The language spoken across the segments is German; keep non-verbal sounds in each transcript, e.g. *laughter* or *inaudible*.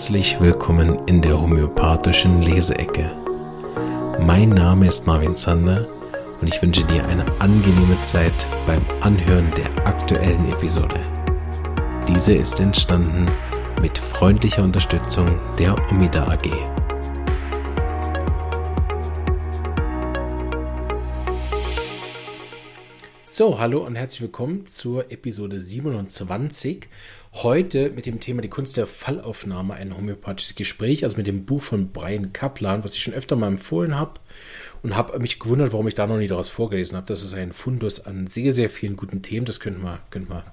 herzlich willkommen in der homöopathischen Leseecke. Mein Name ist Marvin Zander und ich wünsche dir eine angenehme Zeit beim Anhören der aktuellen Episode. Diese ist entstanden mit freundlicher Unterstützung der Omida AG. So, hallo und herzlich willkommen zur Episode 27. Heute mit dem Thema die Kunst der Fallaufnahme, ein homöopathisches Gespräch, also mit dem Buch von Brian Kaplan, was ich schon öfter mal empfohlen habe und habe mich gewundert, warum ich da noch nie daraus vorgelesen habe. Das ist ein Fundus an sehr, sehr vielen guten Themen. Das könnten wir, könnten wir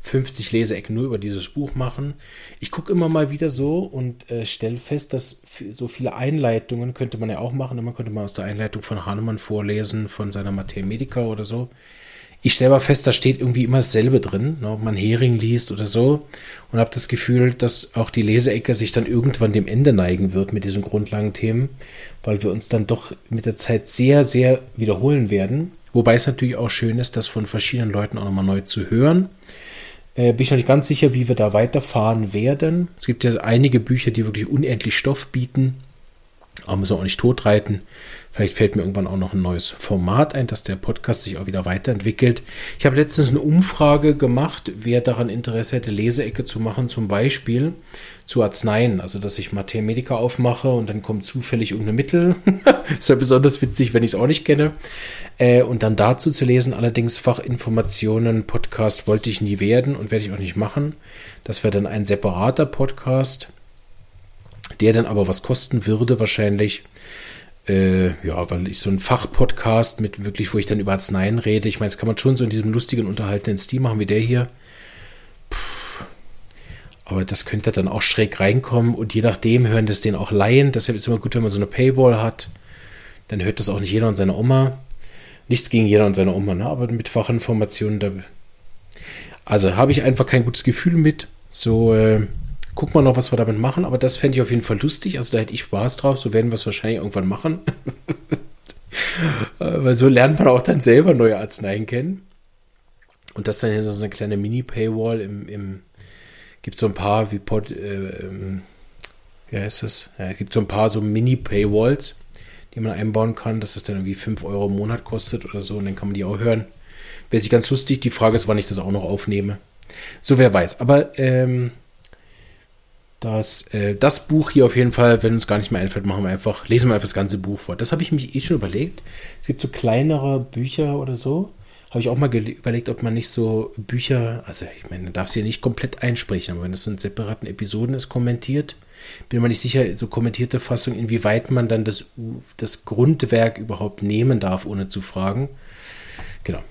50 Leseecken nur über dieses Buch machen. Ich gucke immer mal wieder so und äh, stelle fest, dass so viele Einleitungen könnte man ja auch machen. Man könnte mal aus der Einleitung von Hahnemann vorlesen, von seiner Materia Medica oder so ich stelle aber fest, da steht irgendwie immer dasselbe drin, ne, ob man Hering liest oder so. Und habe das Gefühl, dass auch die Leseecke sich dann irgendwann dem Ende neigen wird mit diesen Grundlagenthemen, weil wir uns dann doch mit der Zeit sehr, sehr wiederholen werden. Wobei es natürlich auch schön ist, das von verschiedenen Leuten auch nochmal neu zu hören. Äh, bin ich noch nicht ganz sicher, wie wir da weiterfahren werden. Es gibt ja einige Bücher, die wirklich unendlich Stoff bieten. Aber müssen wir auch nicht totreiten. Vielleicht fällt mir irgendwann auch noch ein neues Format ein, dass der Podcast sich auch wieder weiterentwickelt. Ich habe letztens eine Umfrage gemacht, wer daran Interesse hätte, Leseecke zu machen, zum Beispiel zu Arzneien. Also, dass ich Mathemedica aufmache und dann kommt zufällig irgendein Mittel. *laughs* ist ja besonders witzig, wenn ich es auch nicht kenne. Äh, und dann dazu zu lesen, allerdings Fachinformationen, Podcast wollte ich nie werden und werde ich auch nicht machen. Das wäre dann ein separater Podcast, der dann aber was kosten würde wahrscheinlich. Äh, ja, weil ich so ein Fachpodcast mit wirklich, wo ich dann über Arzneien rede. Ich meine, das kann man schon so in diesem lustigen, unterhaltenden Stil machen wie der hier. Aber das könnte dann auch schräg reinkommen und je nachdem hören das den auch Laien. Deshalb ist es immer gut, wenn man so eine Paywall hat. Dann hört das auch nicht jeder und seine Oma. Nichts gegen jeder und seine Oma, ne? aber mit Fachinformationen, da. Also habe ich einfach kein gutes Gefühl mit. So, äh, gucken wir noch, was wir damit machen. Aber das fände ich auf jeden Fall lustig. Also da hätte ich Spaß drauf. So werden wir es wahrscheinlich irgendwann machen. *laughs* Weil so lernt man auch dann selber neue Arzneien kennen. Und das dann hier so eine kleine Mini-Paywall im, im gibt so ein paar wie Pod, äh, ähm, wie heißt das? Ja, es gibt so ein paar so Mini-Paywalls, die man einbauen kann, dass das dann irgendwie 5 Euro im Monat kostet oder so und dann kann man die auch hören. Wäre sich ganz lustig. Die Frage ist, wann ich das auch noch aufnehme. So, wer weiß. Aber ähm, dass äh, das Buch hier auf jeden Fall, wenn uns gar nicht mehr einfällt, machen wir einfach, lesen wir einfach das ganze Buch vor. Das habe ich mich eh schon überlegt. Es gibt so kleinere Bücher oder so. Habe ich auch mal überlegt, ob man nicht so Bücher, also ich meine, man darf sie ja nicht komplett einsprechen, aber wenn das so in separaten Episoden ist, kommentiert, bin mir nicht sicher, so kommentierte Fassung, inwieweit man dann das, das Grundwerk überhaupt nehmen darf, ohne zu fragen. Genau.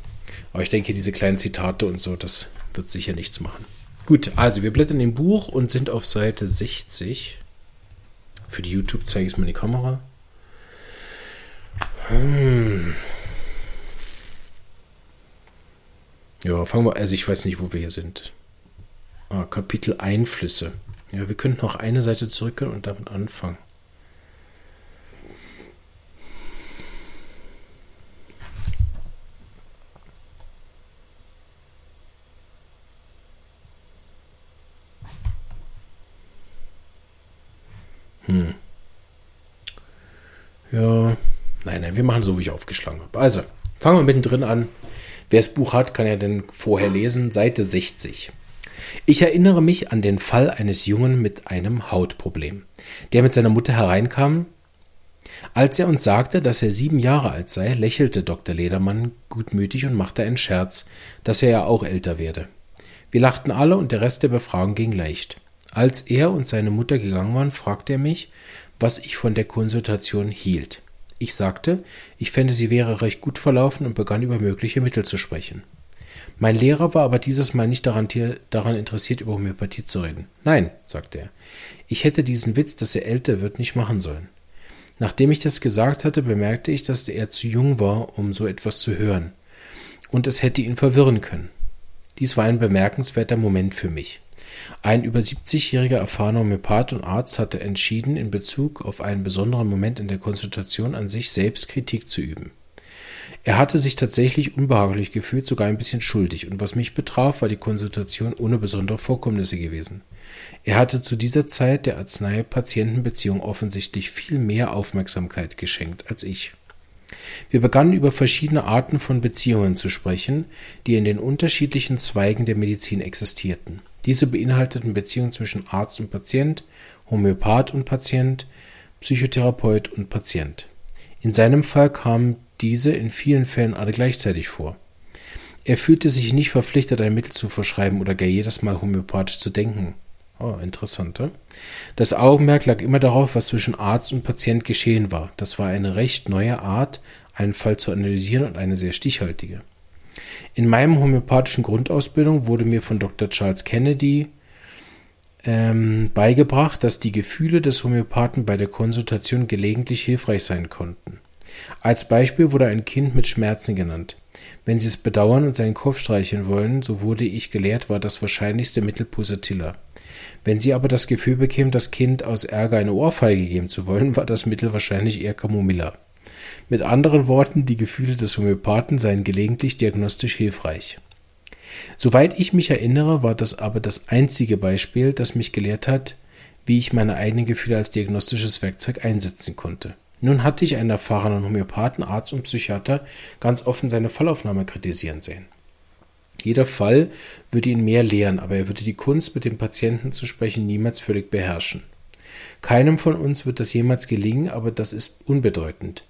Aber ich denke, diese kleinen Zitate und so, das wird sicher nichts machen. Gut, also wir blättern im Buch und sind auf Seite 60. Für die YouTube zeige ich es mal in die Kamera. Hm. Ja, fangen wir, also ich weiß nicht, wo wir hier sind. Ah, Kapitel Einflüsse. Ja, wir könnten noch eine Seite zurückgehen und damit anfangen. Hm. Ja, nein, nein, wir machen so, wie ich aufgeschlagen habe. Also, fangen wir mittendrin an. Wer das Buch hat, kann ja dann vorher lesen. Seite 60. Ich erinnere mich an den Fall eines Jungen mit einem Hautproblem, der mit seiner Mutter hereinkam. Als er uns sagte, dass er sieben Jahre alt sei, lächelte Dr. Ledermann gutmütig und machte einen Scherz, dass er ja auch älter werde. Wir lachten alle und der Rest der Befragung ging leicht. Als er und seine Mutter gegangen waren, fragte er mich, was ich von der Konsultation hielt. Ich sagte, ich fände, sie wäre recht gut verlaufen und begann über mögliche Mittel zu sprechen. Mein Lehrer war aber dieses Mal nicht daran, daran interessiert, über Homöopathie zu reden. Nein, sagte er, ich hätte diesen Witz, dass er älter wird, nicht machen sollen. Nachdem ich das gesagt hatte, bemerkte ich, dass er zu jung war, um so etwas zu hören. Und es hätte ihn verwirren können. Dies war ein bemerkenswerter Moment für mich. Ein über 70-jähriger erfahrener Homöopath und Arzt hatte entschieden, in Bezug auf einen besonderen Moment in der Konsultation an sich selbst Kritik zu üben. Er hatte sich tatsächlich unbehaglich gefühlt, sogar ein bisschen schuldig, und was mich betraf, war die Konsultation ohne besondere Vorkommnisse gewesen. Er hatte zu dieser Zeit der Arznei-Patienten-Beziehung offensichtlich viel mehr Aufmerksamkeit geschenkt als ich. Wir begannen über verschiedene Arten von Beziehungen zu sprechen, die in den unterschiedlichen Zweigen der Medizin existierten. Diese beinhalteten Beziehungen zwischen Arzt und Patient, Homöopath und Patient, Psychotherapeut und Patient. In seinem Fall kamen diese in vielen Fällen alle gleichzeitig vor. Er fühlte sich nicht verpflichtet, ein Mittel zu verschreiben oder gar jedes Mal homöopathisch zu denken. Oh, interessant. Ja? Das Augenmerk lag immer darauf, was zwischen Arzt und Patient geschehen war. Das war eine recht neue Art, einen Fall zu analysieren und eine sehr stichhaltige. In meinem homöopathischen Grundausbildung wurde mir von Dr. Charles Kennedy ähm, beigebracht, dass die Gefühle des Homöopathen bei der Konsultation gelegentlich hilfreich sein konnten. Als Beispiel wurde ein Kind mit Schmerzen genannt. Wenn Sie es bedauern und seinen Kopf streicheln wollen, so wurde ich gelehrt, war das wahrscheinlichste Mittel Pusatilla. Wenn Sie aber das Gefühl bekämen, das Kind aus Ärger eine Ohrfeige geben zu wollen, war das Mittel wahrscheinlich eher Camomilla. Mit anderen Worten, die Gefühle des Homöopathen seien gelegentlich diagnostisch hilfreich. Soweit ich mich erinnere, war das aber das einzige Beispiel, das mich gelehrt hat, wie ich meine eigenen Gefühle als diagnostisches Werkzeug einsetzen konnte. Nun hatte ich einen erfahrenen Homöopathen, Arzt und Psychiater ganz offen seine Fallaufnahme kritisieren sehen. Jeder Fall würde ihn mehr lehren, aber er würde die Kunst, mit dem Patienten zu sprechen, niemals völlig beherrschen. Keinem von uns wird das jemals gelingen, aber das ist unbedeutend.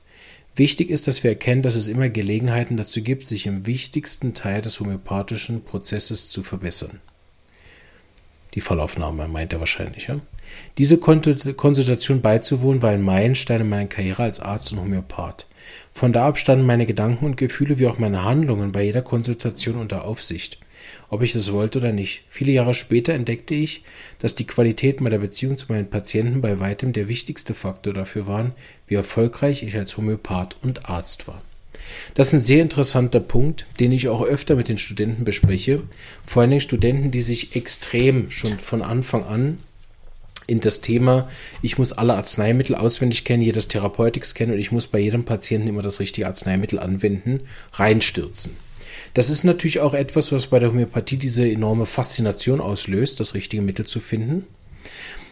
Wichtig ist, dass wir erkennen, dass es immer Gelegenheiten dazu gibt, sich im wichtigsten Teil des homöopathischen Prozesses zu verbessern. Die Fallaufnahme meint er wahrscheinlich. Ja? Diese Konsultation beizuwohnen war ein Meilenstein in meiner Karriere als Arzt und Homöopath. Von da ab standen meine Gedanken und Gefühle wie auch meine Handlungen bei jeder Konsultation unter Aufsicht ob ich es wollte oder nicht. Viele Jahre später entdeckte ich, dass die Qualität meiner Beziehung zu meinen Patienten bei weitem der wichtigste Faktor dafür waren, wie erfolgreich ich als Homöopath und Arzt war. Das ist ein sehr interessanter Punkt, den ich auch öfter mit den Studenten bespreche. Vor allen Dingen Studenten, die sich extrem schon von Anfang an in das Thema, ich muss alle Arzneimittel auswendig kennen, jedes Therapeutics kennen und ich muss bei jedem Patienten immer das richtige Arzneimittel anwenden, reinstürzen. Das ist natürlich auch etwas, was bei der Homöopathie diese enorme Faszination auslöst, das richtige Mittel zu finden.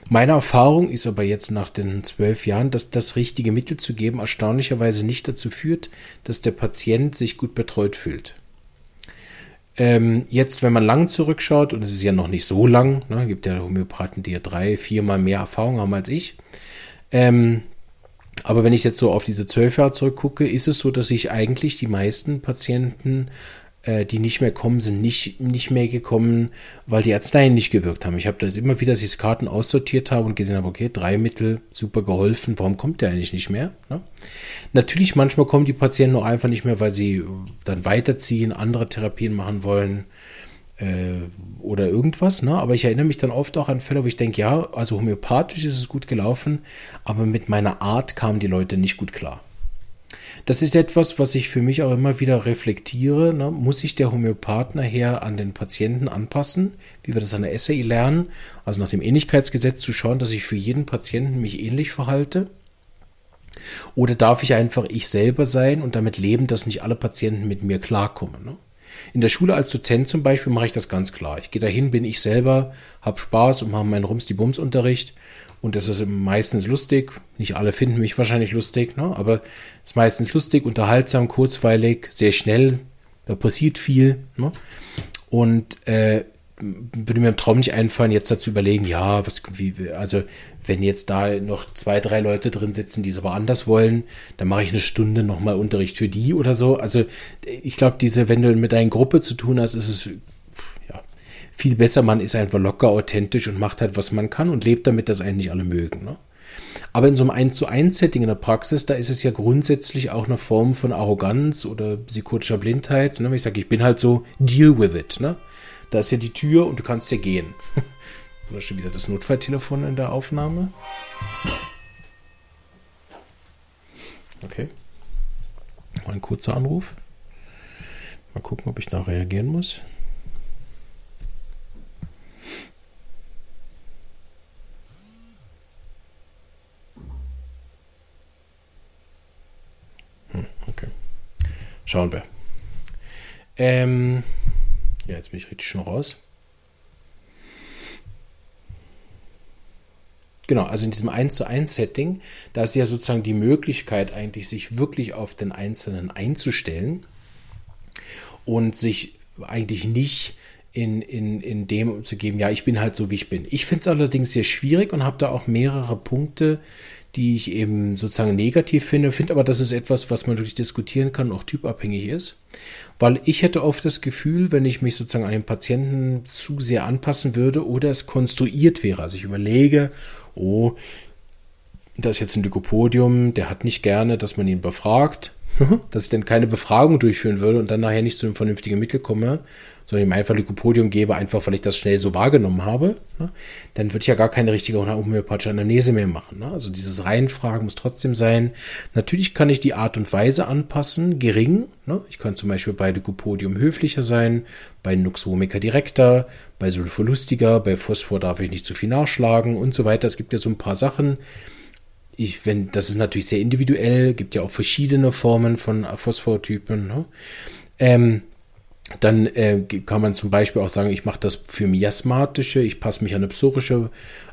Meine Erfahrung ist aber jetzt nach den zwölf Jahren, dass das richtige Mittel zu geben erstaunlicherweise nicht dazu führt, dass der Patient sich gut betreut fühlt. Ähm, jetzt, wenn man lang zurückschaut, und es ist ja noch nicht so lang, ne, gibt ja Homöopathen, die ja drei, viermal mehr Erfahrung haben als ich. Ähm, aber wenn ich jetzt so auf diese zwölf Jahre zurückgucke, ist es so, dass ich eigentlich die meisten Patienten äh, die nicht mehr kommen, sind nicht, nicht mehr gekommen, weil die Arzneien nicht gewirkt haben. Ich habe das immer wieder, dass ich Karten aussortiert habe und gesehen habe, okay, drei Mittel, super geholfen, warum kommt der eigentlich nicht mehr? Ne? Natürlich, manchmal kommen die Patienten auch einfach nicht mehr, weil sie dann weiterziehen, andere Therapien machen wollen äh, oder irgendwas. Ne? Aber ich erinnere mich dann oft auch an Fälle, wo ich denke, ja, also homöopathisch ist es gut gelaufen, aber mit meiner Art kamen die Leute nicht gut klar. Das ist etwas, was ich für mich auch immer wieder reflektiere. Ne? Muss sich der Homöopath nachher an den Patienten anpassen, wie wir das an der SAI lernen? Also nach dem Ähnlichkeitsgesetz zu schauen, dass ich für jeden Patienten mich ähnlich verhalte? Oder darf ich einfach ich selber sein und damit leben, dass nicht alle Patienten mit mir klarkommen? Ne? In der Schule als Dozent zum Beispiel mache ich das ganz klar. Ich gehe dahin, bin ich selber, habe Spaß und mache meinen Rums-die-Bums-Unterricht und das ist meistens lustig. Nicht alle finden mich wahrscheinlich lustig, ne? aber es ist meistens lustig, unterhaltsam, kurzweilig, sehr schnell. Da passiert viel. Ne? Und äh, würde mir im Traum nicht einfallen, jetzt dazu überlegen, ja, was, wie, also wenn jetzt da noch zwei, drei Leute drin sitzen, die es aber anders wollen, dann mache ich eine Stunde nochmal Unterricht für die oder so. Also ich glaube, diese, wenn du mit deiner Gruppe zu tun hast, ist es viel besser, man ist einfach locker, authentisch und macht halt, was man kann und lebt damit, dass einen nicht alle mögen. Ne? Aber in so einem 1 zu 1 Setting in der Praxis, da ist es ja grundsätzlich auch eine Form von Arroganz oder psychotischer Blindheit. Ne? Ich sage, ich bin halt so, deal with it. Ne? Da ist ja die Tür und du kannst ja gehen. *laughs* Oder schon wieder das Notfalltelefon in der Aufnahme. Okay. Ein kurzer Anruf. Mal gucken, ob ich da reagieren muss. Schauen wir. Ähm, ja, jetzt bin ich richtig schon raus. Genau, also in diesem 1 zu 1 Setting, da ist ja sozusagen die Möglichkeit eigentlich, sich wirklich auf den Einzelnen einzustellen und sich eigentlich nicht in, in, in dem zu geben, ja, ich bin halt so, wie ich bin. Ich finde es allerdings sehr schwierig und habe da auch mehrere Punkte, die ich eben sozusagen negativ finde, finde aber, das ist etwas, was man wirklich diskutieren kann, auch typabhängig ist. Weil ich hätte oft das Gefühl, wenn ich mich sozusagen an den Patienten zu sehr anpassen würde oder es konstruiert wäre. Also ich überlege, oh, da ist jetzt ein Lykopodium, der hat nicht gerne, dass man ihn befragt, dass ich dann keine Befragung durchführen würde und dann nachher nicht zu einem vernünftigen Mittel komme, sondern ihm einfach Lykopodium gebe, einfach weil ich das schnell so wahrgenommen habe, ne? dann würde ich ja gar keine richtige homöopathische Anamnese mehr machen. Ne? Also dieses Reihenfragen muss trotzdem sein. Natürlich kann ich die Art und Weise anpassen, gering. Ne? Ich kann zum Beispiel bei Lykopodium höflicher sein, bei Nux vomica direkter, bei Sulfur lustiger, bei Phosphor darf ich nicht zu viel nachschlagen und so weiter. Es gibt ja so ein paar Sachen, ich, wenn, das ist natürlich sehr individuell, gibt ja auch verschiedene Formen von Phosphortypen. Ne? Ähm, dann äh, kann man zum Beispiel auch sagen, ich mache das für miasmatische, ich passe mich an eine psorische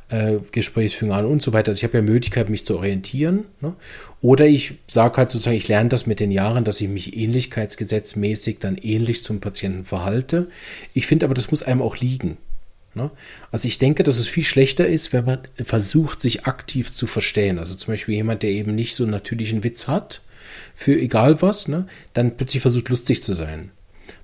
äh, Gesprächsführung an und so weiter. Also ich habe ja Möglichkeit, mich zu orientieren. Ne? Oder ich sage halt sozusagen, ich lerne das mit den Jahren, dass ich mich ähnlichkeitsgesetzmäßig dann ähnlich zum Patienten verhalte. Ich finde aber, das muss einem auch liegen. Ne? Also ich denke, dass es viel schlechter ist, wenn man versucht, sich aktiv zu verstehen. Also zum Beispiel jemand, der eben nicht so einen natürlichen Witz hat, für egal was, ne, dann plötzlich versucht, lustig zu sein.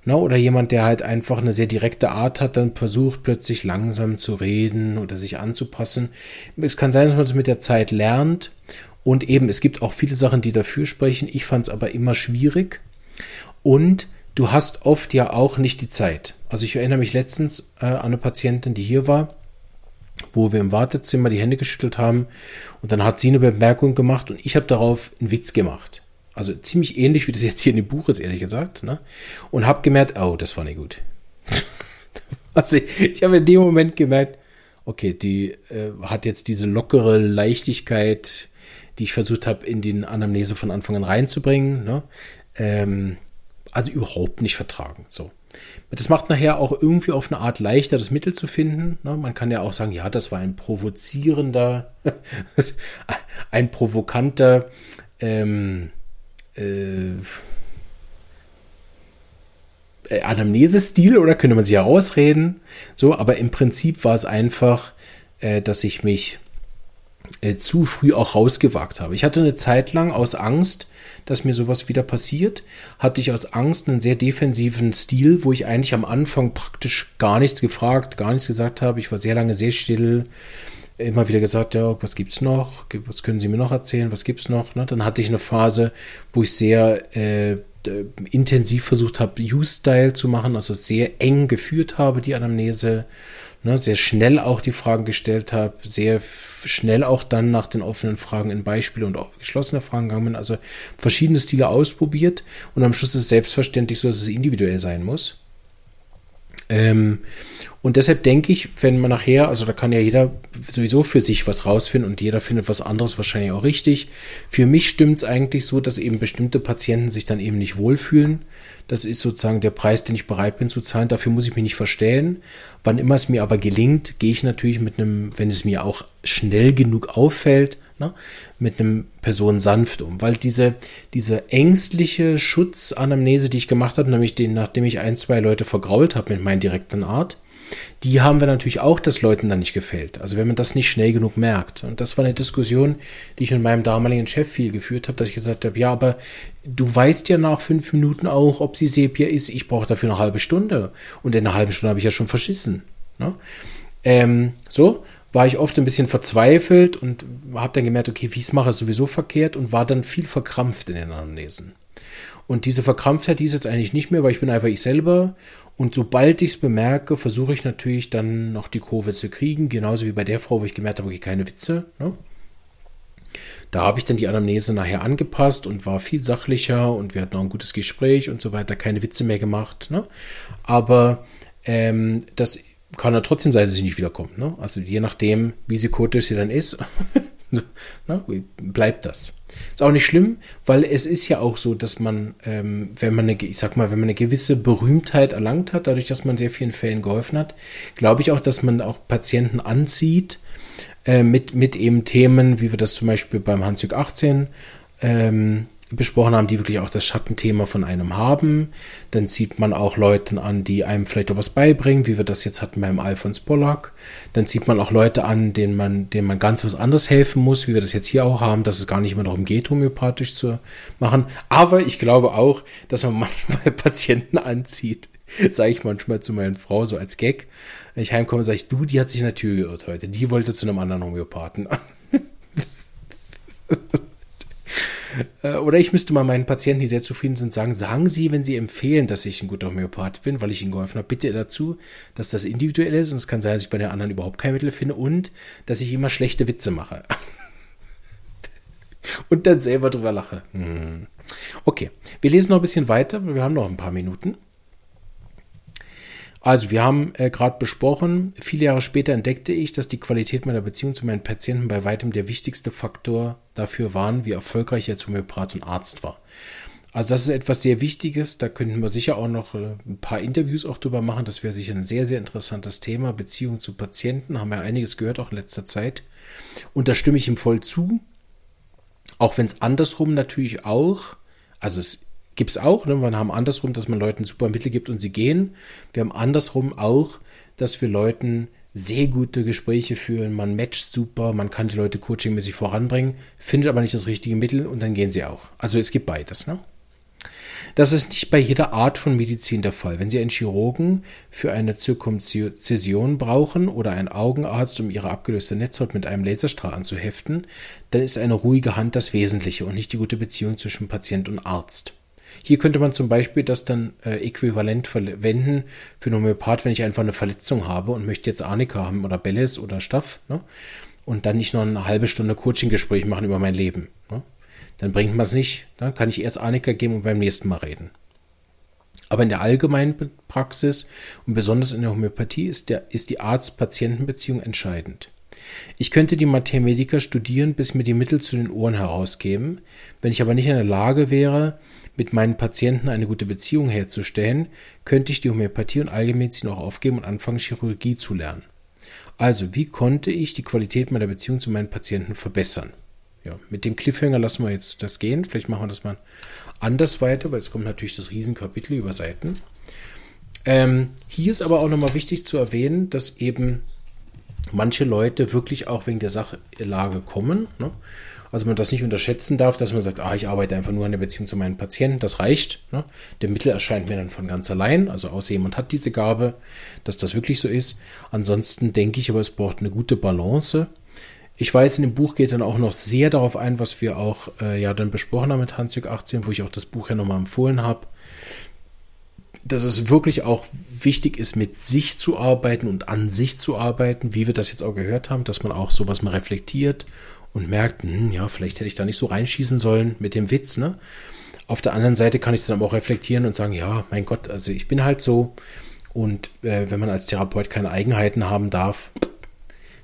Ne? Oder jemand, der halt einfach eine sehr direkte Art hat, dann versucht plötzlich langsam zu reden oder sich anzupassen. Es kann sein, dass man das mit der Zeit lernt. Und eben, es gibt auch viele Sachen, die dafür sprechen. Ich fand es aber immer schwierig. Und du hast oft ja auch nicht die Zeit. Also ich erinnere mich letztens äh, an eine Patientin, die hier war, wo wir im Wartezimmer die Hände geschüttelt haben und dann hat sie eine Bemerkung gemacht und ich habe darauf einen Witz gemacht. Also ziemlich ähnlich, wie das jetzt hier in dem Buch ist, ehrlich gesagt. Ne? Und habe gemerkt, oh, das war nicht gut. *laughs* also ich, ich habe in dem Moment gemerkt, okay, die äh, hat jetzt diese lockere Leichtigkeit, die ich versucht habe, in den Anamnese von Anfang an reinzubringen. Ne? Ähm, also überhaupt nicht vertragen. So. Das macht nachher auch irgendwie auf eine Art leichter, das Mittel zu finden. Ne? Man kann ja auch sagen, ja, das war ein provozierender, *laughs* ein provokanter ähm, äh, äh, Anamnesestil oder könnte man sich herausreden. So, aber im Prinzip war es einfach, äh, dass ich mich äh, zu früh auch rausgewagt habe. Ich hatte eine Zeit lang aus Angst, dass mir sowas wieder passiert, hatte ich aus Angst einen sehr defensiven Stil, wo ich eigentlich am Anfang praktisch gar nichts gefragt, gar nichts gesagt habe. Ich war sehr lange sehr still, immer wieder gesagt, ja, was gibt's noch? Was können Sie mir noch erzählen? Was gibt's noch? Ne? Dann hatte ich eine Phase, wo ich sehr äh, intensiv versucht habe, Use-Style zu machen, also sehr eng geführt habe, die Anamnese, ne, sehr schnell auch die Fragen gestellt habe, sehr schnell auch dann nach den offenen Fragen in Beispiele und auch geschlossene Fragen gegangen bin, also verschiedene Stile ausprobiert und am Schluss ist es selbstverständlich so, dass es individuell sein muss. Ähm, und deshalb denke ich, wenn man nachher, also da kann ja jeder sowieso für sich was rausfinden und jeder findet was anderes wahrscheinlich auch richtig. Für mich stimmt es eigentlich so, dass eben bestimmte Patienten sich dann eben nicht wohlfühlen. Das ist sozusagen der Preis, den ich bereit bin zu zahlen. Dafür muss ich mich nicht verstellen. Wann immer es mir aber gelingt, gehe ich natürlich mit einem, wenn es mir auch schnell genug auffällt, ne, mit einem Person sanft um. Weil diese, diese ängstliche Schutzanamnese, die ich gemacht habe, nämlich den, nachdem ich ein, zwei Leute vergrault habe mit meiner direkten Art, die haben wir natürlich auch, dass Leuten dann nicht gefällt. Also wenn man das nicht schnell genug merkt. Und das war eine Diskussion, die ich mit meinem damaligen Chef viel geführt habe, dass ich gesagt habe, ja, aber du weißt ja nach fünf Minuten auch, ob sie Sepia ist. Ich brauche dafür eine halbe Stunde. Und in einer halben Stunde habe ich ja schon verschissen. Ne? Ähm, so, war ich oft ein bisschen verzweifelt und habe dann gemerkt, okay, wie ich es mache, ist sowieso verkehrt und war dann viel verkrampft in den Anamnesen. Und diese Verkrampftheit, die ist jetzt eigentlich nicht mehr, weil ich bin einfach ich selber. Und sobald ich es bemerke, versuche ich natürlich dann noch die Kurve zu kriegen. Genauso wie bei der Frau, wo ich gemerkt habe, okay, keine Witze. Ne? Da habe ich dann die Anamnese nachher angepasst und war viel sachlicher und wir hatten auch ein gutes Gespräch und so weiter, keine Witze mehr gemacht. Ne? Aber ähm, das kann ja trotzdem sein, dass sie nicht wiederkommt. Ne? Also je nachdem, wie psychotisch sie dann ist. *laughs* Na, bleibt das. Ist auch nicht schlimm, weil es ist ja auch so, dass man, ähm, wenn man eine, ich sag mal, wenn man eine gewisse Berühmtheit erlangt hat, dadurch, dass man sehr vielen Fällen geholfen hat, glaube ich auch, dass man auch Patienten anzieht äh, mit, mit eben Themen, wie wir das zum Beispiel beim Hansjörg 18 ähm, besprochen haben, die wirklich auch das Schattenthema von einem haben. Dann zieht man auch Leute an, die einem vielleicht auch was beibringen, wie wir das jetzt hatten beim Alfons Pollack. Dann zieht man auch Leute an, denen man, denen man ganz was anderes helfen muss, wie wir das jetzt hier auch haben, dass es gar nicht mehr darum geht, homöopathisch zu machen. Aber ich glaube auch, dass man *laughs* manchmal Patienten anzieht, sage ich manchmal zu meiner Frau so als Gag. Wenn ich heimkomme, sage ich, du, die hat sich in der Tür geirrt heute. Die wollte zu einem anderen Homöopathen. Äh, oder ich müsste mal meinen Patienten, die sehr zufrieden sind, sagen, sagen Sie, wenn Sie empfehlen, dass ich ein guter Homöopath bin, weil ich Ihnen geholfen habe, bitte dazu, dass das individuell ist und es kann sein, dass ich bei den anderen überhaupt kein Mittel finde und dass ich immer schlechte Witze mache. *laughs* und dann selber drüber lache. Hm. Okay, wir lesen noch ein bisschen weiter, wir haben noch ein paar Minuten. Also, wir haben äh, gerade besprochen, viele Jahre später entdeckte ich, dass die Qualität meiner Beziehung zu meinen Patienten bei weitem der wichtigste Faktor dafür waren, wie erfolgreich ich als Homöopath und Arzt war. Also das ist etwas sehr Wichtiges. Da könnten wir sicher auch noch äh, ein paar Interviews auch drüber machen. Das wäre sicher ein sehr, sehr interessantes Thema. Beziehung zu Patienten. Haben wir einiges gehört, auch in letzter Zeit. Und da stimme ich ihm voll zu. Auch wenn es andersrum natürlich auch, also es Gibt es auch. Ne? Wir haben andersrum, dass man Leuten super Mittel gibt und sie gehen. Wir haben andersrum auch, dass wir Leuten sehr gute Gespräche führen. Man matcht super, man kann die Leute coachingmäßig voranbringen, findet aber nicht das richtige Mittel und dann gehen sie auch. Also es gibt beides. Ne? Das ist nicht bei jeder Art von Medizin der Fall. Wenn Sie einen Chirurgen für eine Zirkumzision brauchen oder einen Augenarzt, um Ihre abgelöste Netzhaut mit einem Laserstrahl anzuheften, dann ist eine ruhige Hand das Wesentliche und nicht die gute Beziehung zwischen Patient und Arzt. Hier könnte man zum Beispiel das dann äh, äquivalent verwenden für einen Homöopath, wenn ich einfach eine Verletzung habe und möchte jetzt Arnika haben oder Belles oder Staff, ne? Und dann nicht noch eine halbe Stunde Coaching-Gespräch machen über mein Leben. Ne? Dann bringt man es nicht. Dann kann ich erst Arnika geben und beim nächsten Mal reden. Aber in der allgemeinen Praxis und besonders in der Homöopathie ist, der, ist die Arzt-Patienten-Beziehung entscheidend. Ich könnte die Mathematiker studieren, bis mir die Mittel zu den Ohren herausgeben. Wenn ich aber nicht in der Lage wäre, mit meinen Patienten eine gute Beziehung herzustellen, könnte ich die Homöopathie und Allgemeinmedizin auch aufgeben und anfangen, Chirurgie zu lernen. Also, wie konnte ich die Qualität meiner Beziehung zu meinen Patienten verbessern? Ja, mit dem Cliffhanger lassen wir jetzt das gehen. Vielleicht machen wir das mal anders weiter, weil es kommt natürlich das Riesenkapitel über Seiten. Ähm, hier ist aber auch nochmal wichtig zu erwähnen, dass eben manche Leute wirklich auch wegen der Sachlage kommen. Ne? Also man das nicht unterschätzen darf, dass man sagt, ah, ich arbeite einfach nur an der Beziehung zu meinen Patienten, das reicht. Ne? Der Mittel erscheint mir dann von ganz allein, also außer jemand hat diese Gabe, dass das wirklich so ist. Ansonsten denke ich aber, es braucht eine gute Balance. Ich weiß, in dem Buch geht dann auch noch sehr darauf ein, was wir auch äh, ja dann besprochen haben mit Hansjörg 18, wo ich auch das Buch ja nochmal empfohlen habe dass es wirklich auch wichtig ist, mit sich zu arbeiten und an sich zu arbeiten, wie wir das jetzt auch gehört haben, dass man auch sowas mal reflektiert und merkt, hm, ja, vielleicht hätte ich da nicht so reinschießen sollen mit dem Witz, ne? Auf der anderen Seite kann ich dann aber auch reflektieren und sagen, ja, mein Gott, also ich bin halt so. Und äh, wenn man als Therapeut keine Eigenheiten haben darf,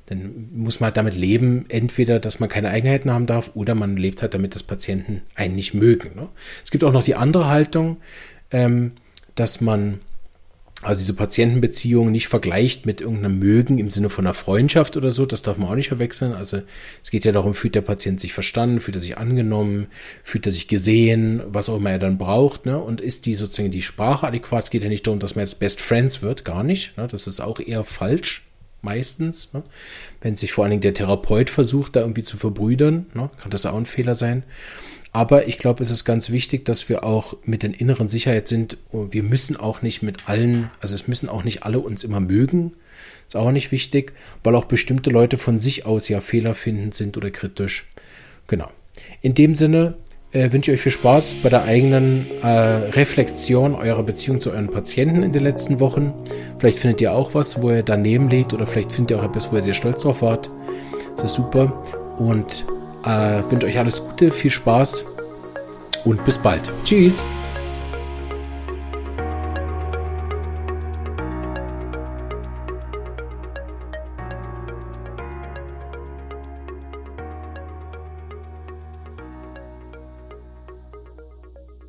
dann muss man halt damit leben, entweder, dass man keine Eigenheiten haben darf, oder man lebt halt damit, dass Patienten einen nicht mögen. Ne? Es gibt auch noch die andere Haltung, ähm, dass man also diese Patientenbeziehung nicht vergleicht mit irgendeinem Mögen im Sinne von einer Freundschaft oder so, das darf man auch nicht verwechseln. Also es geht ja darum, fühlt der Patient sich verstanden, fühlt er sich angenommen, fühlt er sich gesehen, was auch immer er dann braucht, ne? Und ist die sozusagen die Sprache adäquat? Es geht ja nicht darum, dass man jetzt Best Friends wird, gar nicht. Ne? Das ist auch eher falsch, meistens. Ne? Wenn sich vor allen Dingen der Therapeut versucht, da irgendwie zu verbrüdern, ne? kann das auch ein Fehler sein. Aber ich glaube, es ist ganz wichtig, dass wir auch mit der inneren Sicherheit sind. Wir müssen auch nicht mit allen, also es müssen auch nicht alle uns immer mögen. Ist auch nicht wichtig, weil auch bestimmte Leute von sich aus ja fehlerfindend sind oder kritisch. Genau. In dem Sinne äh, wünsche ich euch viel Spaß bei der eigenen äh, Reflexion eurer Beziehung zu euren Patienten in den letzten Wochen. Vielleicht findet ihr auch was, wo ihr daneben liegt oder vielleicht findet ihr auch etwas, wo ihr sehr stolz drauf wart. Das ist super. Und äh, wünsche euch alles Gute, viel Spaß und bis bald. Tschüss.